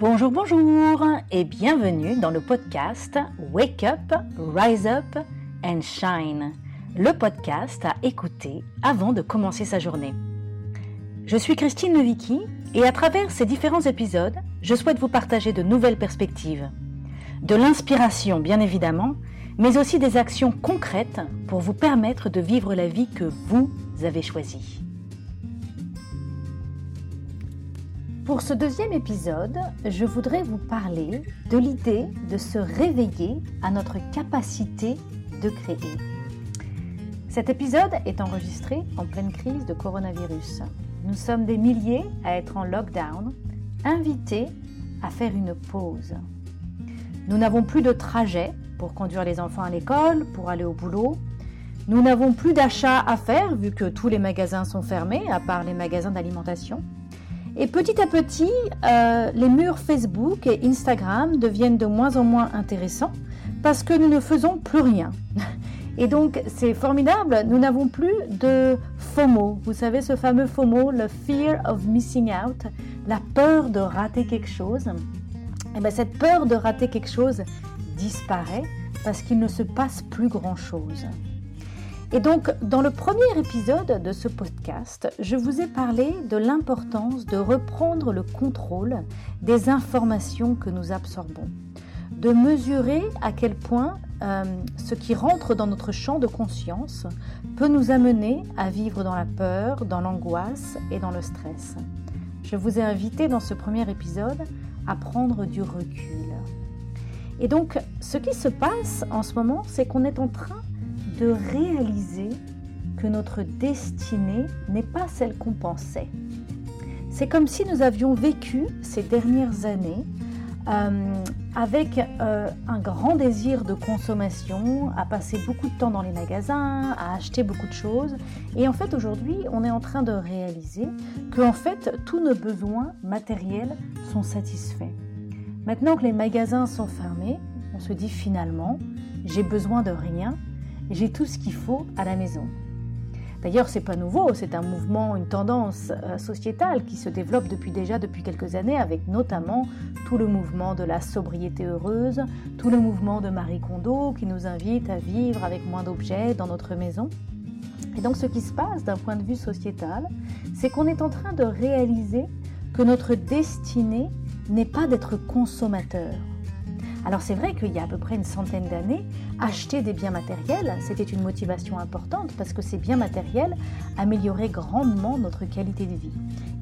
Bonjour, bonjour et bienvenue dans le podcast Wake Up, Rise Up and Shine, le podcast à écouter avant de commencer sa journée. Je suis Christine Levicki et à travers ces différents épisodes, je souhaite vous partager de nouvelles perspectives, de l'inspiration bien évidemment, mais aussi des actions concrètes pour vous permettre de vivre la vie que vous avez choisie. Pour ce deuxième épisode, je voudrais vous parler de l'idée de se réveiller à notre capacité de créer. Cet épisode est enregistré en pleine crise de coronavirus. Nous sommes des milliers à être en lockdown, invités à faire une pause. Nous n'avons plus de trajet pour conduire les enfants à l'école, pour aller au boulot. Nous n'avons plus d'achats à faire vu que tous les magasins sont fermés, à part les magasins d'alimentation. Et petit à petit, euh, les murs Facebook et Instagram deviennent de moins en moins intéressants parce que nous ne faisons plus rien. Et donc, c'est formidable, nous n'avons plus de FOMO. Vous savez, ce fameux FOMO, le fear of missing out, la peur de rater quelque chose. Et eh bien, cette peur de rater quelque chose disparaît parce qu'il ne se passe plus grand-chose. Et donc, dans le premier épisode de ce podcast, je vous ai parlé de l'importance de reprendre le contrôle des informations que nous absorbons, de mesurer à quel point euh, ce qui rentre dans notre champ de conscience peut nous amener à vivre dans la peur, dans l'angoisse et dans le stress. Je vous ai invité dans ce premier épisode à prendre du recul. Et donc, ce qui se passe en ce moment, c'est qu'on est en train de réaliser que notre destinée n'est pas celle qu'on pensait. C'est comme si nous avions vécu ces dernières années euh, avec euh, un grand désir de consommation, à passer beaucoup de temps dans les magasins, à acheter beaucoup de choses. Et en fait, aujourd'hui, on est en train de réaliser que en fait, tous nos besoins matériels sont satisfaits. Maintenant que les magasins sont fermés, on se dit finalement, j'ai besoin de rien j'ai tout ce qu'il faut à la maison. D'ailleurs, c'est pas nouveau, c'est un mouvement, une tendance euh, sociétale qui se développe depuis déjà depuis quelques années, avec notamment tout le mouvement de la sobriété heureuse, tout le mouvement de Marie Kondo qui nous invite à vivre avec moins d'objets dans notre maison. Et donc, ce qui se passe d'un point de vue sociétal, c'est qu'on est en train de réaliser que notre destinée n'est pas d'être consommateur, alors c'est vrai qu'il y a à peu près une centaine d'années, acheter des biens matériels, c'était une motivation importante parce que ces biens matériels amélioraient grandement notre qualité de vie.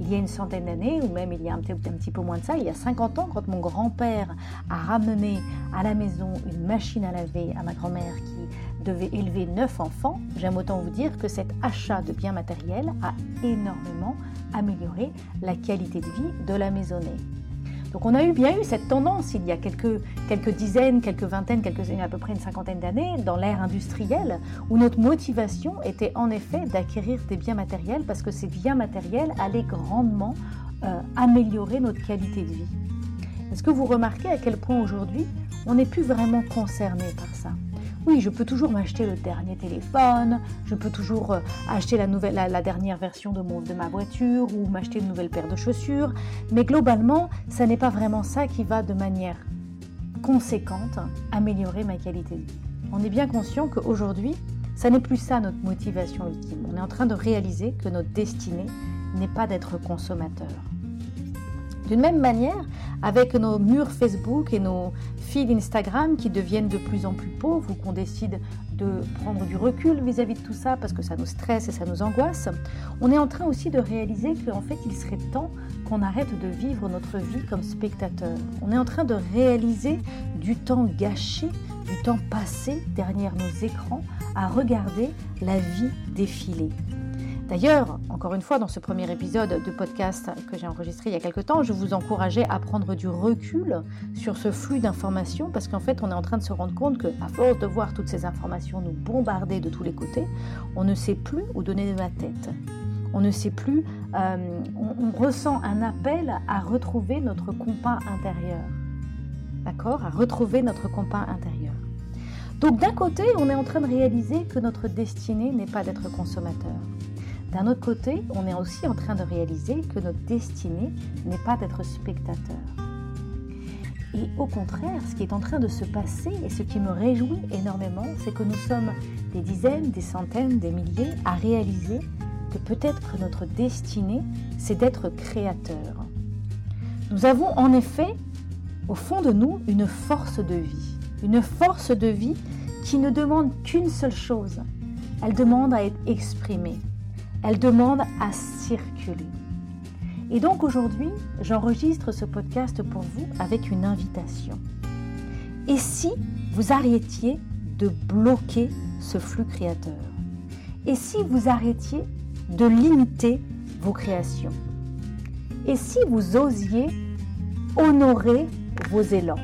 Il y a une centaine d'années, ou même il y a un petit, peu moins de ça, il y a 50 ans, quand mon grand-père a ramené à la maison une machine à laver à ma grand-mère qui devait élever 9 enfants, j'aime autant vous dire que cet achat de biens matériels a énormément amélioré la qualité de vie de la maisonnée. Donc on a bien eu cette tendance il y a quelques, dizaines, quelques vingtaines, quelques à peu près une cinquantaine d'années, dans l'ère industrielle, où notre motivation était en effet d'acquérir des biens matériels parce que ces biens matériels allaient grandement euh, améliorer notre qualité de vie. Est-ce que vous remarquez à quel point aujourd'hui on n'est plus vraiment concerné par ça? Oui, je peux toujours m'acheter le dernier téléphone, je peux toujours euh, acheter la, nouvelle, dernière version de, mon, de ma voiture ou m'acheter une nouvelle paire de chaussures, mais globalement, ça n'est pas vraiment ça qui va de manière conséquente améliorer ma qualité de vie. On est bien conscient qu'aujourd'hui, ça n'est plus ça notre motivation ultime. On est en train de réaliser que notre destinée n'est pas d'être consommateur. D'une même manière, avec nos murs Facebook et nos fils Instagram qui deviennent de plus en plus pauvres ou qu'on décide de prendre du recul vis-à-vis de tout ça parce que ça nous stresse et ça nous angoisse, on est en train aussi de réaliser qu'en fait il serait temps qu'on arrête de vivre notre vie comme spectateur. On est en train de réaliser du temps gâché, du temps passé derrière nos écrans à regarder la vie défiler. D'ailleurs, encore une fois, dans ce premier épisode de podcast que j'ai enregistré il y a quelque temps, je vous encourageais à prendre du recul sur ce flux d'informations parce qu'en fait, on est en train de se rendre compte que, à force de voir toutes ces informations nous bombarder de tous les côtés, on ne sait plus où donner de la tête. On ne sait plus, euh, on, ressent un appel à retrouver notre compas intérieur. D'accord? À retrouver notre compas intérieur. Donc d'un côté, on est en train de réaliser que notre destinée n'est pas d'être consommateur. D'un autre côté, on est aussi en train de réaliser que notre destinée n'est pas d'être spectateur. Et au contraire, ce qui est en train de se passer et ce qui me réjouit énormément, c'est que nous sommes des dizaines, des centaines, des milliers à réaliser que peut-être que notre destinée, c'est d'être créateur. Nous avons en effet, au fond de nous, une force de vie. Une force de vie qui ne demande qu'une seule chose. Elle demande à être exprimée. Elle demande à circuler. Et donc aujourd'hui, j'enregistre ce podcast pour vous avec une invitation. Et si vous arrêtiez de bloquer ce flux créateur? Et si vous arrêtiez de limiter vos créations? Et si vous osiez honorer vos élans?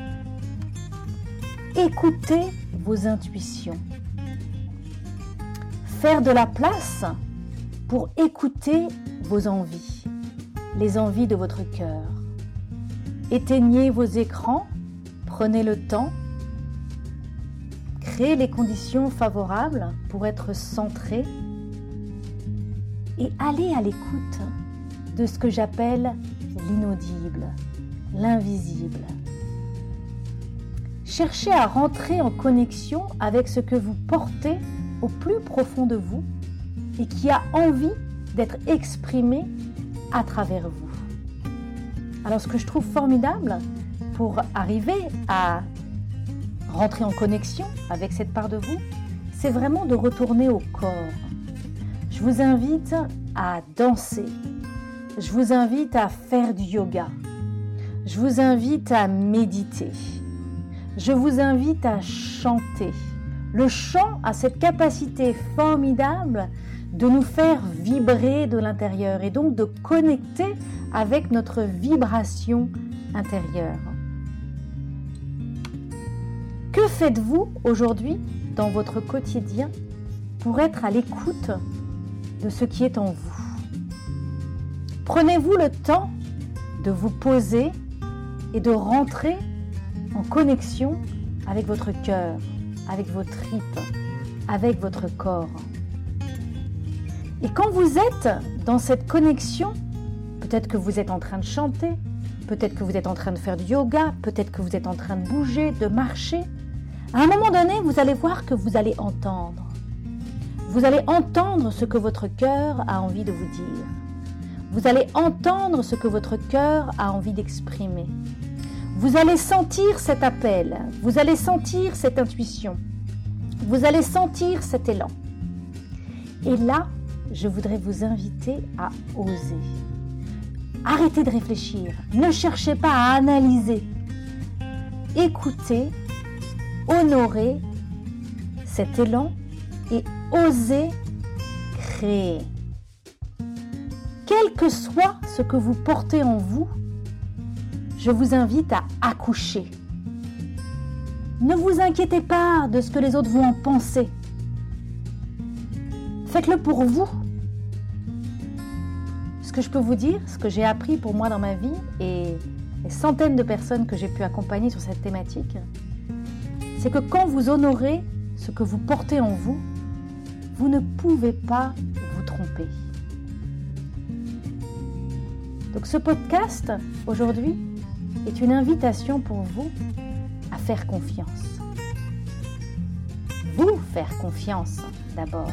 Écouter vos intuitions Faire de la place pour écouter vos envies, les envies de votre cœur. Éteignez vos écrans, prenez le temps, créez les conditions favorables pour être centré et allez à l'écoute de ce que j'appelle l'inaudible, l'invisible. Cherchez à rentrer en connexion avec ce que vous portez au plus profond de vous et qui a envie d'être exprimé à travers vous. Alors ce que je trouve formidable pour arriver à rentrer en connexion avec cette part de vous, c'est vraiment de retourner au corps. Je vous invite à danser. Je vous invite à faire du yoga. Je vous invite à méditer. Je vous invite à chanter. Le chant a cette capacité formidable de nous faire vibrer de l'intérieur et donc de connecter avec notre vibration intérieure. Que faites-vous aujourd'hui dans votre quotidien pour être à l'écoute de ce qui est en vous? Prenez-vous le temps de vous poser et de rentrer en connexion avec votre cœur, avec vos tripes, avec votre corps. Et quand vous êtes dans cette connexion, peut-être que vous êtes en train de chanter, peut-être que vous êtes en train de faire du yoga, peut-être que vous êtes en train de bouger, de marcher, à un moment donné, vous allez voir que vous allez entendre. Vous allez entendre ce que votre cœur a envie de vous dire. Vous allez entendre ce que votre cœur a envie d'exprimer. Vous allez sentir cet appel, vous allez sentir cette intuition, vous allez sentir cet élan. Et là, je voudrais vous inviter à oser. Arrêtez de réfléchir, ne cherchez pas à analyser. Écoutez, honorez cet élan et osez créer. Quel que soit ce que vous portez en vous, je vous invite à accoucher. Ne vous inquiétez pas de ce que les autres vont en penser. Faites-le pour vous. Ce que je peux vous dire, ce que j'ai appris pour moi dans ma vie et les centaines de personnes que j'ai pu accompagner sur cette thématique, c'est que quand vous honorez ce que vous portez en vous, vous ne pouvez pas vous tromper. Donc ce podcast, aujourd'hui, est une invitation pour vous à faire confiance. Vous faire confiance d'abord,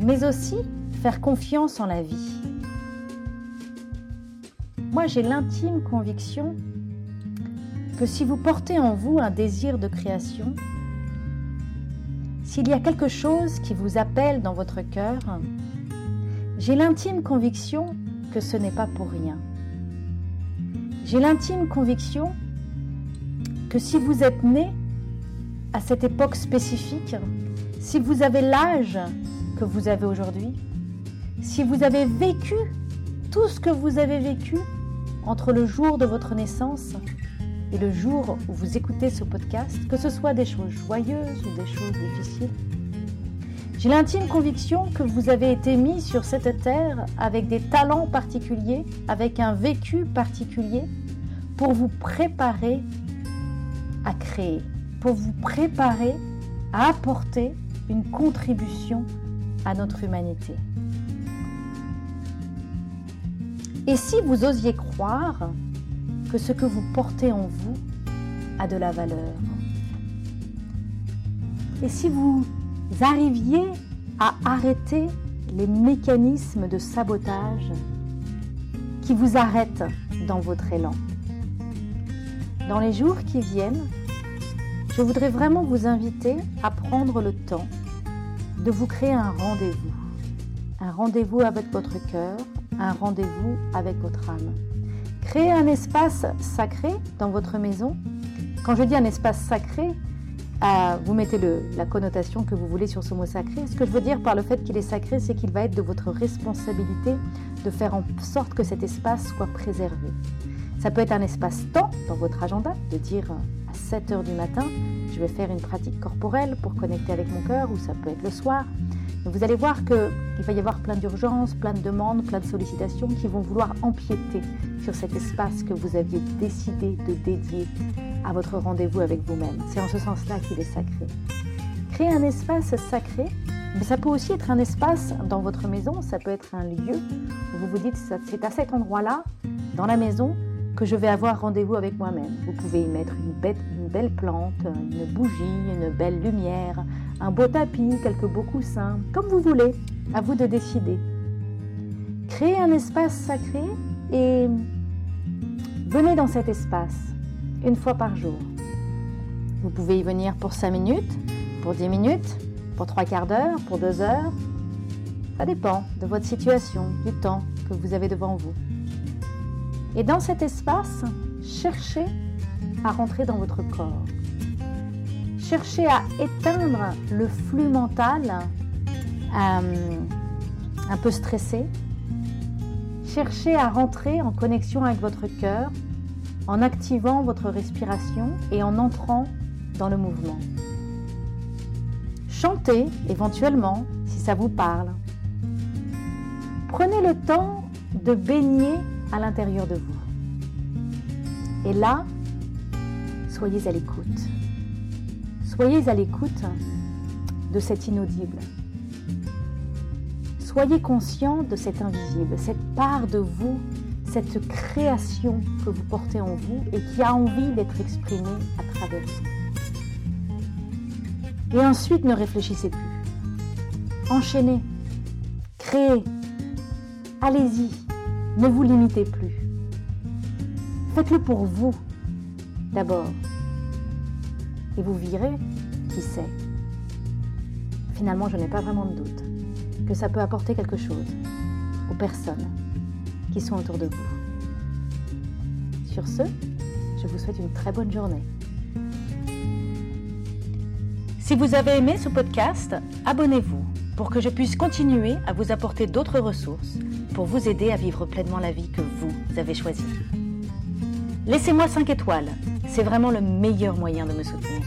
mais aussi faire confiance en la vie. Moi, j'ai l'intime conviction que si vous portez en vous un désir de création, s'il y a quelque chose qui vous appelle dans votre cœur, j'ai l'intime conviction que ce n'est pas pour rien. J'ai l'intime conviction que si vous êtes né à cette époque spécifique, si vous avez l'âge que vous avez aujourd'hui, si vous avez vécu tout ce que vous avez vécu entre le jour de votre naissance et le jour où vous écoutez ce podcast, que ce soit des choses joyeuses ou des choses difficiles, j'ai l'intime conviction que vous avez été mis sur cette terre avec des talents particuliers, avec un vécu particulier, pour vous préparer à créer, pour vous préparer à apporter une contribution à notre humanité. Et si vous osiez croire que ce que vous portez en vous a de la valeur? Et si vous arriviez à arrêter les mécanismes de sabotage qui vous arrêtent dans votre élan? Dans les jours qui viennent, je voudrais vraiment vous inviter à prendre le temps de vous créer un rendez-vous. Un rendez-vous avec votre cœur, un rendez-vous avec votre âme. Créer un espace sacré dans votre maison. Quand je dis un espace sacré, vous mettez la connotation que vous voulez sur ce mot sacré. Ce que je veux dire par le fait qu'il est sacré, c'est qu'il va être de votre responsabilité de faire en sorte que cet espace soit préservé. Ça peut être un espace-temps dans votre agenda, de dire à 7 heures du matin, je vais faire une pratique corporelle pour connecter avec mon cœur, ou ça peut être le soir. vous allez voir qu'il va y avoir plein d'urgences, plein de demandes, plein de sollicitations qui vont vouloir empiéter sur cet espace que vous aviez décidé de dédier à votre rendez-vous avec vous-même. C'est en ce sens-là qu'il est sacré. Créer un espace sacré, mais ça peut aussi être un espace dans votre maison, ça peut être un lieu où vous vous dites c'est à cet endroit-là, dans la maison, que je vais avoir rendez-vous avec moi-même. Vous pouvez y mettre une belle, plante, une bougie, une belle lumière, un beau tapis, quelques beaux coussins, comme vous voulez, à vous de décider. Créez un espace sacré et venez dans cet espace une fois par jour. Vous pouvez y venir pour 5 minutes, pour 10 minutes, pour 3 quarts d'heure, pour 2 heures. Ça dépend de votre situation, du temps que vous avez devant vous. Et dans cet espace, cherchez à rentrer dans votre corps. Cherchez à éteindre le flux mental euh, un peu stressé. Cherchez à rentrer en connexion avec votre cœur en activant votre respiration et en entrant dans le mouvement. Chantez éventuellement si ça vous parle. Prenez le temps de baigner à l'intérieur de vous. Et là, soyez à l'écoute. Soyez à l'écoute de cet inaudible. Soyez conscient de cet invisible, cette part de vous, cette création que vous portez en vous et qui a envie d'être exprimée à travers vous. Et ensuite, ne réfléchissez plus. Enchaînez, créez, allez-y, ne vous limitez plus. Faites-le pour vous d'abord. Et vous verrez, qui sait. Finalement, je n'ai pas vraiment de doute que ça peut apporter quelque chose aux personnes qui sont autour de vous. Sur ce, je vous souhaite une très bonne journée. Si vous avez aimé ce podcast, abonnez-vous pour que je puisse continuer à vous apporter d'autres ressources pour vous aider à vivre pleinement la vie que vous avez choisie. Laissez-moi 5 étoiles, c'est vraiment le meilleur moyen de me soutenir.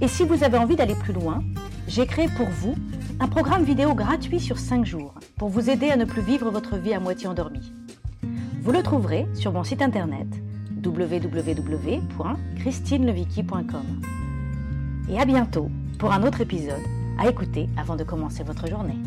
Et si vous avez envie d'aller plus loin, j'ai créé pour vous un programme vidéo gratuit sur 5 jours pour vous aider à ne plus vivre votre vie à moitié endormie. Vous le trouverez sur mon site internet www.christinelevicky.com. Et à bientôt pour un autre épisode à écouter avant de commencer votre journée.